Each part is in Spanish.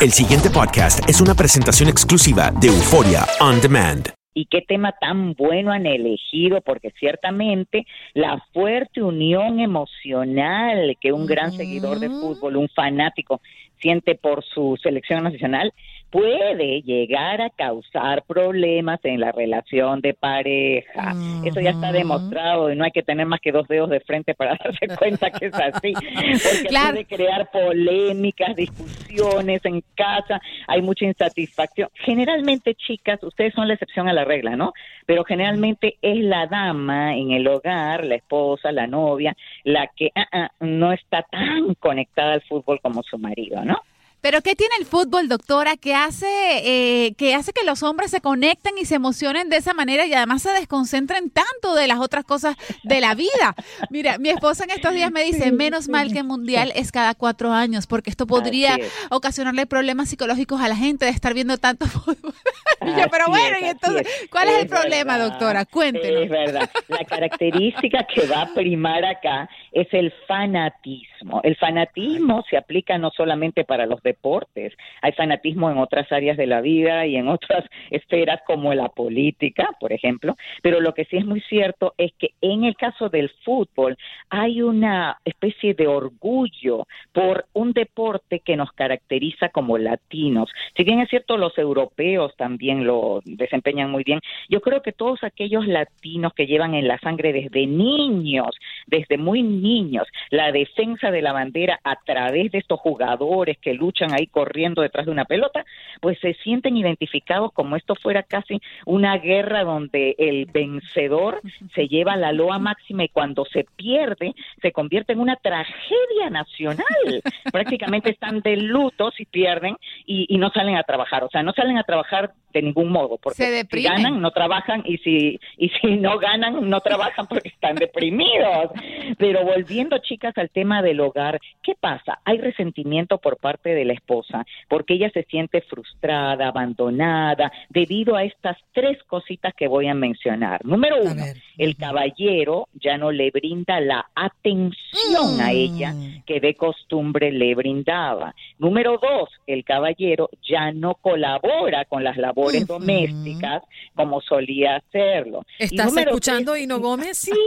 El siguiente podcast es una presentación exclusiva de Euforia On Demand. y qué tema tan bueno han elegido, porque ciertamente la fuerte unión emocional que un gran seguidor de fútbol, un fanático, siente por su selección nacional, puede llegar a causar problemas en la relación de pareja. Eso ya está demostrado y no hay que tener más que dos dedos de frente para darse cuenta que es así, porque Claro. puede crear polémicas, discusiones en casa, hay mucha insatisfacción. Generalmente, chicas, ustedes son la excepción a la regla, ¿no? Pero generalmente es la dama en el hogar, la esposa, la novia, la que ah, ah, no está tan conectada al fútbol como su marido, ¿no? Pero ¿qué tiene el fútbol, doctora, que hace, eh, que hace que los hombres se conecten y se emocionen de esa manera y además se desconcentren tanto de las otras cosas de la vida? Mira, mi esposa en estos días me dice, menos mal que el mundial es cada cuatro años, porque esto podría es. ocasionarle problemas psicológicos a la gente de estar viendo tanto fútbol. Y yo, pero bueno, es, y entonces, es. ¿cuál es, el problema, verdad, doctora? Cuéntenos. Es verdad. La característica que va a primar acá es el fanatismo. El fanatismo se aplica no solamente para los deportes, hay fanatismo en otras áreas de la vida y en otras esferas como la política, por ejemplo, pero lo que sí es muy cierto es que en el caso del fútbol hay una especie de orgullo por un deporte que nos caracteriza como latinos. Si bien es cierto, los europeos también lo desempeñan muy bien, yo creo que todos aquellos latinos que llevan en la sangre desde niños, desde muy niños, la defensa de la bandera a través de estos jugadores que luchan ahí corriendo detrás de una pelota, pues se sienten identificados como esto fuera casi una guerra donde el vencedor se lleva la loa máxima y cuando se pierde se convierte en una tragedia nacional. Prácticamente están de luto si pierden y, y no salen a trabajar, o sea, no salen a trabajar de ningún modo, porque si ganan no trabajan y si y si no ganan no trabajan porque están deprimidos. Pero volviendo chicas al tema del hogar, ¿qué pasa? Hay resentimiento por parte de la esposa porque ella se siente frustrada, abandonada debido a estas tres cositas que voy a mencionar. Número uno, el caballero ya no le brinda la atención a ella que de costumbre le brindaba. Número dos, el caballero ya no colabora con las labores domésticas como solía hacerlo. ¿Estás escuchando, Hino Gómez? Sí.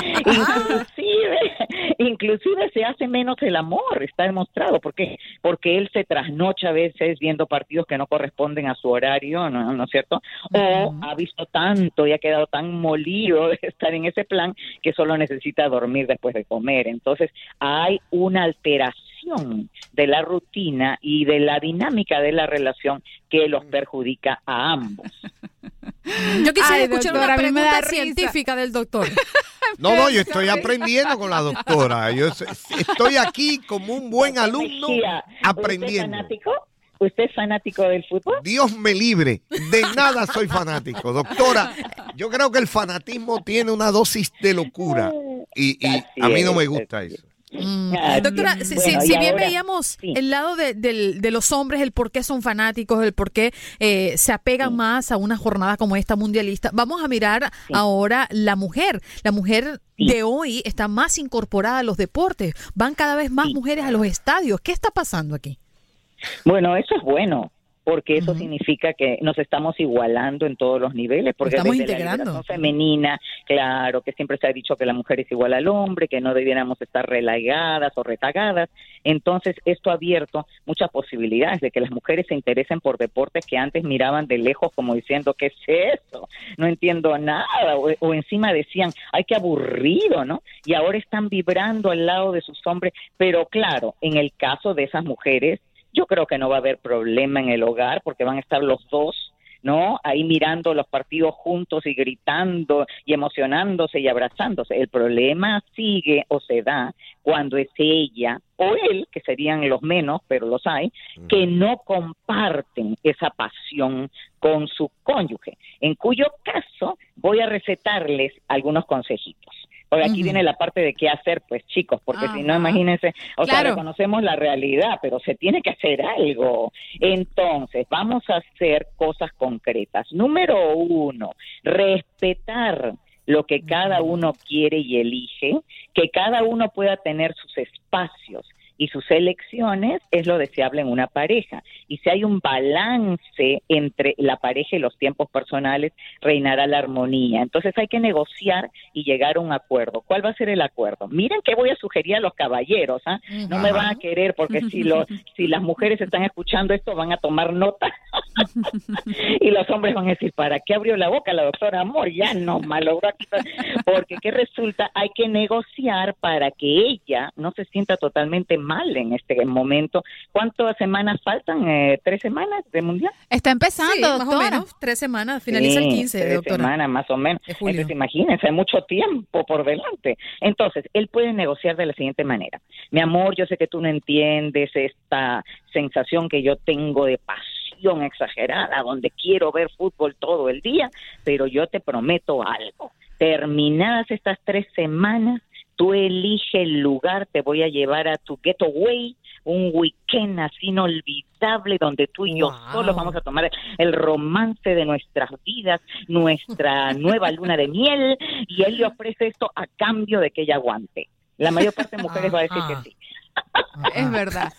inclusive, inclusive se hace menos el amor, está demostrado, porque porque él se trasnocha a veces viendo partidos que no corresponden a su horario, ¿no, ¿no es cierto? O ha visto tanto y ha quedado tan molido de estar en ese plan que solo necesita dormir después de comer. Entonces, hay una alteración de la rutina y de la dinámica de la relación que los perjudica a ambos. Yo quisiera Ay, escuchar doctora, una pregunta científica del doctor. No, no, yo estoy aprendiendo con la doctora. Yo es- estoy aquí como un buen alumno Mejía, ¿Usted es aprendiendo. fanático? ¿Usted es fanático del fútbol? Dios me libre, de nada soy fanático. Doctora, yo creo que el fanatismo tiene una dosis de locura y, y a mí no me gusta eso. Mm. Ah, Doctora, bien. si, Bueno, bien ahora- veíamos sí. el lado de los hombres, el por qué son fanáticos, el por qué eh, se apegan más a una jornada como esta mundialista, vamos a mirar ahora la mujer. La mujer de hoy está más incorporada a los deportes. Van cada vez más mujeres a los estadios. ¿Qué está pasando aquí? Bueno, eso es bueno, porque eso significa que nos estamos igualando en todos los niveles, porque estamos desde integrando. la femenina, claro, que siempre se ha dicho que la mujer es igual al hombre, que no debiéramos estar relegadas o retagadas. Entonces, esto ha abierto muchas posibilidades de que las mujeres se interesen por deportes que antes miraban de lejos como diciendo, ¿qué es eso? No entiendo nada. O, o encima decían, ay, qué aburrido, ¿no? Y ahora están vibrando al lado de sus hombres. Pero claro, en el caso de esas mujeres, yo creo que no va a haber problema en el hogar porque van a estar los dos, ¿no? Ahí mirando los partidos juntos y gritando y emocionándose y abrazándose. El problema sigue o se da cuando es ella o él, que serían los menos, pero los hay, que no comparten esa pasión con su cónyuge, en cuyo caso voy a recetarles algunos consejitos. Porque aquí viene la parte de qué hacer, pues chicos, porque si no, imagínense, o sea, reconocemos la realidad, pero se tiene que hacer algo. Entonces, vamos a hacer cosas concretas. Número uno, respetar lo que cada uno quiere y elige, que cada uno pueda tener sus espacios y sus elecciones es lo deseable en una pareja. Y si hay un balance entre la pareja y los tiempos personales, reinará la armonía. Entonces hay que negociar y llegar a un acuerdo. ¿Cuál va a ser el acuerdo? Miren que voy a sugerir a los caballeros, ¿ah? No me van a querer porque si lo, si las mujeres están escuchando esto van a tomar nota y los hombres van a decir, ¿para qué abrió la boca la doctora Amor? Ya no malogró aquí. Porque ¿qué resulta? Hay que negociar para que ella no se sienta totalmente mal en este momento. ¿Cuántas semanas faltan? Eh, ¿Tres semanas de mundial? Está empezando, Sí, más o menos, tres semanas, finaliza el Sí, 15, tres doctora. semanas más o menos. Entonces, imagínense, hay mucho tiempo por delante. Entonces, él puede negociar de la siguiente manera. Mi amor, yo sé que tú no entiendes esta sensación que yo tengo de pasión exagerada, donde quiero ver fútbol todo el día, pero yo te prometo algo. Terminadas estas tres semanas, tú elige el lugar, te voy a llevar a tu getaway, un weekend así inolvidable donde tú y yo solos vamos a tomar el romance de nuestras vidas, nuestra nueva luna de miel, y él le ofrece esto a cambio de que ella aguante. La mayor parte de mujeres va a decir que sí. Es verdad.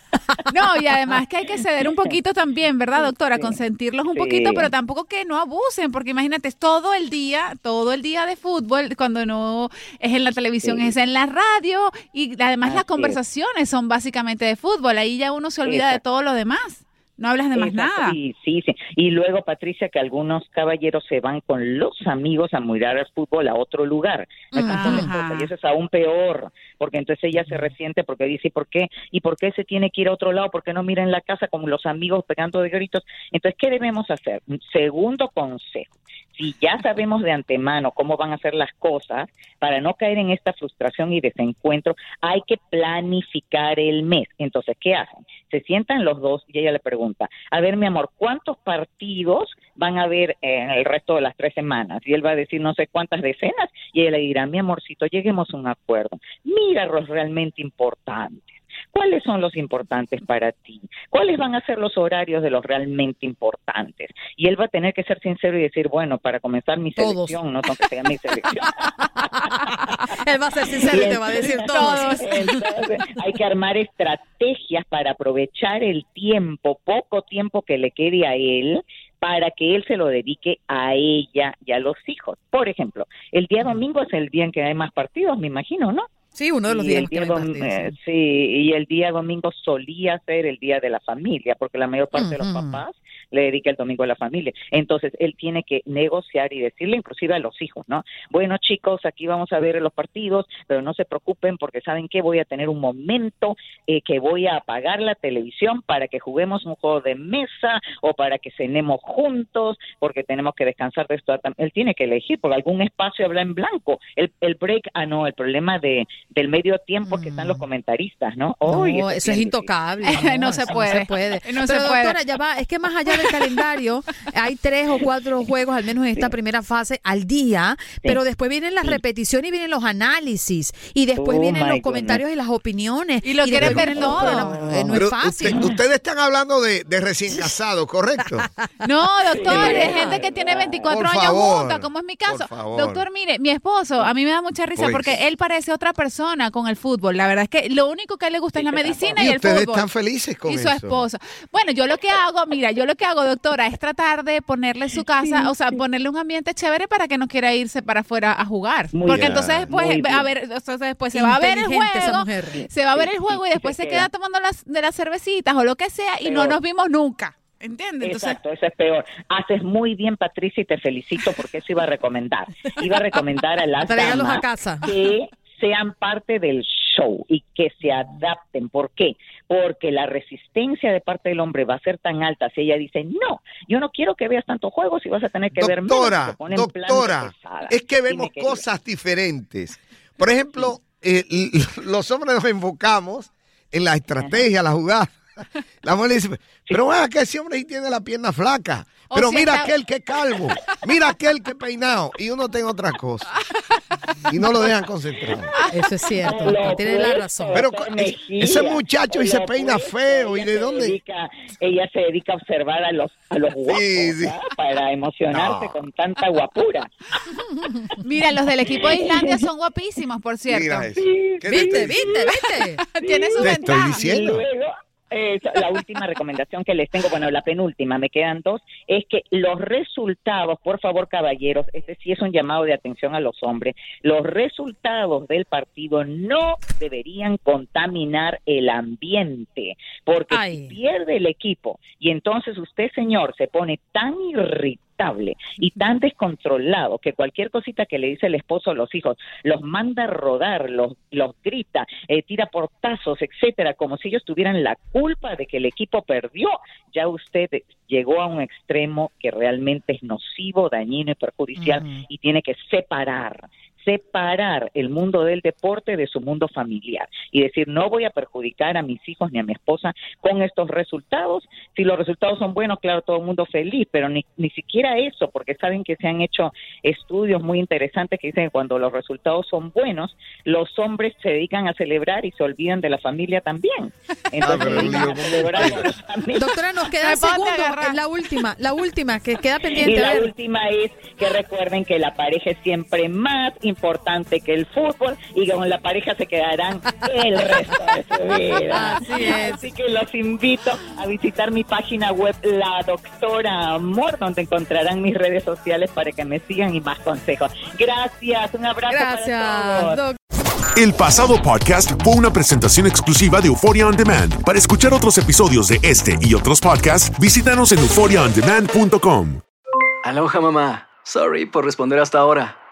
No, y además que hay que ceder un poquito también, ¿verdad, doctora? Consentirlos un poquito, pero tampoco que no abusen, porque imagínate, es todo el día, todo el día de fútbol, cuando no es en la televisión, es en la radio, y además las es. conversaciones son básicamente de fútbol, ahí ya uno se olvida de todo lo demás. No hablas de más Exacto, nada. Y, sí, sí. Y luego, Patricia, que algunos caballeros se van con los amigos a mirar al fútbol a otro lugar. Ajá. y eso es aún peor, porque entonces ella se resiente porque dice, ¿y por qué? ¿Y por qué se tiene que ir a otro lado? ¿Por qué no mira en la casa con los amigos pegando de gritos? Entonces, ¿qué debemos hacer? Segundo consejo. Si ya sabemos de antemano cómo van a ser las cosas, para no caer en esta frustración y desencuentro, hay que planificar el mes. Entonces, ¿qué hacen? Se sientan los dos y ella le pregunta, a ver, mi amor, ¿cuántos partidos van a haber en el resto de las tres semanas? Y él va a decir no sé cuántas decenas y ella le dirá, mi amorcito, lleguemos a un acuerdo. Mira los realmente importantes. ¿Cuáles son los importantes para ti? ¿Cuáles van a ser los horarios de los realmente importantes? Y él va a tener que ser sincero y decir, bueno, para comenzar mi Todos. selección, no tengo que sea mi selección. Él va a ser sincero y te va a decir todos. Entonces, hay que armar estrategias para aprovechar el tiempo, poco tiempo que le quede a él, para que él se lo dedique a ella y a los hijos. Por ejemplo, el día domingo es el día en que hay más partidos, me imagino, ¿no? Sí, uno de los Y días el que eh, sí, y el día domingo solía ser el día de la familia, porque la mayor parte de los papás le dedica el domingo a la familia. Entonces, él tiene que negociar y decirle inclusive a los hijos, ¿no? Bueno, chicos, aquí vamos a ver los partidos, pero no se preocupen porque saben que voy a tener un momento eh, que voy a apagar la televisión para que juguemos un juego de mesa o para que cenemos juntos, porque tenemos que descansar de esto. Él tiene que elegir, porque algún espacio habla en blanco. El, el break, ah, no, el problema de, del medio tiempo que están los comentaristas, ¿no? No, Uy, eso es intocable. No se puede. No se puede. No se Pero puede. doctora, ya va, es que más allá del calendario, hay tres o cuatro juegos, al menos en esta primera fase, al día, pero después vienen las repeticiones y vienen los análisis, y después Oh, vienen los comentarios y las opiniones. Y lo quieren ver todo. Eh, no Pero es fácil. usted- ustedes están hablando de, de recién casados, ¿correcto? No, doctor, Sí. es gente que tiene 24 Por años favor, junta, como es mi caso. por favor. Doctor, mire, mi esposo, a mí me da mucha risa Pues. porque él parece otra persona con el fútbol. La verdad es que lo único que a él le gusta es la medicina y, Y el ustedes fútbol. están felices con y su eso. esposa. Bueno, yo lo que hago, mira, yo lo que hago, doctora, es tratar de ponerle su casa, o sea, ponerle un ambiente chévere para que no quiera irse para afuera a jugar. Muy Porque bien, entonces después, a ver, entonces después se va a ver el juego, se va a ver el juego y después se se queda. tomando las de las cervecitas o lo que sea y no nos vimos nunca. ¿Entiendes? Entonces, Exacto, eso es peor. Haces muy bien, Patricia, y te felicito porque eso iba a recomendar. Iba a recomendar a las Tráigalos a casa. que sean parte del show y que se adapten. ¿Por qué? Porque la resistencia de parte del hombre va a ser tan alta si ella dice, no, yo no quiero que veas tantos juegos y vas a tener que ver menos. Doctora, Se pone en plan de doctora, es que vemos cosas diferentes. Por ejemplo, eh, los hombres nos enfocamos en la estrategia, la jugada. La mujer dice, pero bueno, que ese hombre sí tiene la pierna flaca. O Pero mira aquel que es calvo. Mira aquel que es peinado. Y uno tiene otra cosa. Y no lo dejan concentrado. Eso es cierto, Lo tiene la razón. Pero ese muchacho y se peina feo, ¿y ella de se dónde? dedica- ella se dedica a observar a los, a los guapos Sí, sí. ¿verdad? para emocionarse No. con tanta guapura. Mira, los del equipo de Islandia son guapísimos, por cierto. Mira eso. Sí, ¿Qué te ¿Viste, viste, viste? Tiene su Te estoy ventaja. diciendo. Eh, la última recomendación que les tengo, bueno, la penúltima, me quedan dos, es que los resultados, por favor, caballeros, este sí es un llamado de atención a los hombres, los resultados del partido no deberían contaminar el ambiente, porque Ay. si pierde el equipo y entonces usted, señor, se pone tan y tan descontrolado que cualquier cosita que le dice el esposo a los hijos los manda a rodar, los, los grita, eh, tira portazos, etcétera, como si ellos tuvieran la culpa de que el equipo perdió. Ya usted llegó a un extremo que realmente es nocivo, dañino y perjudicial y tiene que separar separar el mundo del deporte de su mundo familiar y decir no voy a perjudicar a mis hijos ni a mi esposa con estos resultados. Si los resultados son buenos, claro, todo el mundo feliz, pero ni, ni siquiera eso, porque saben que se han hecho estudios muy interesantes que dicen que cuando los resultados son buenos, los hombres se dedican a celebrar y se olvidan de la familia también. Entonces pero se dedican lío a con celebrar con los amigos. Doctora, nos queda Me ponte a segundo, agarrar. la última, la última, que queda Y pendiente. a la última es que recuerden que la pareja es siempre más importante que el fútbol y con la pareja se quedarán el resto de su vida. Así es. Así que los invito a visitar mi página web La Doctora Amor, donde encontrarán mis redes sociales para que me sigan y más consejos. Gracias, un abrazo para Gracias, todos. doctora. El pasado podcast fue una presentación exclusiva de Euphoria On Demand. Para escuchar otros episodios de este y otros podcasts, visítanos en euphoriaondemand.com. Aloha mamá. Sorry por responder hasta ahora.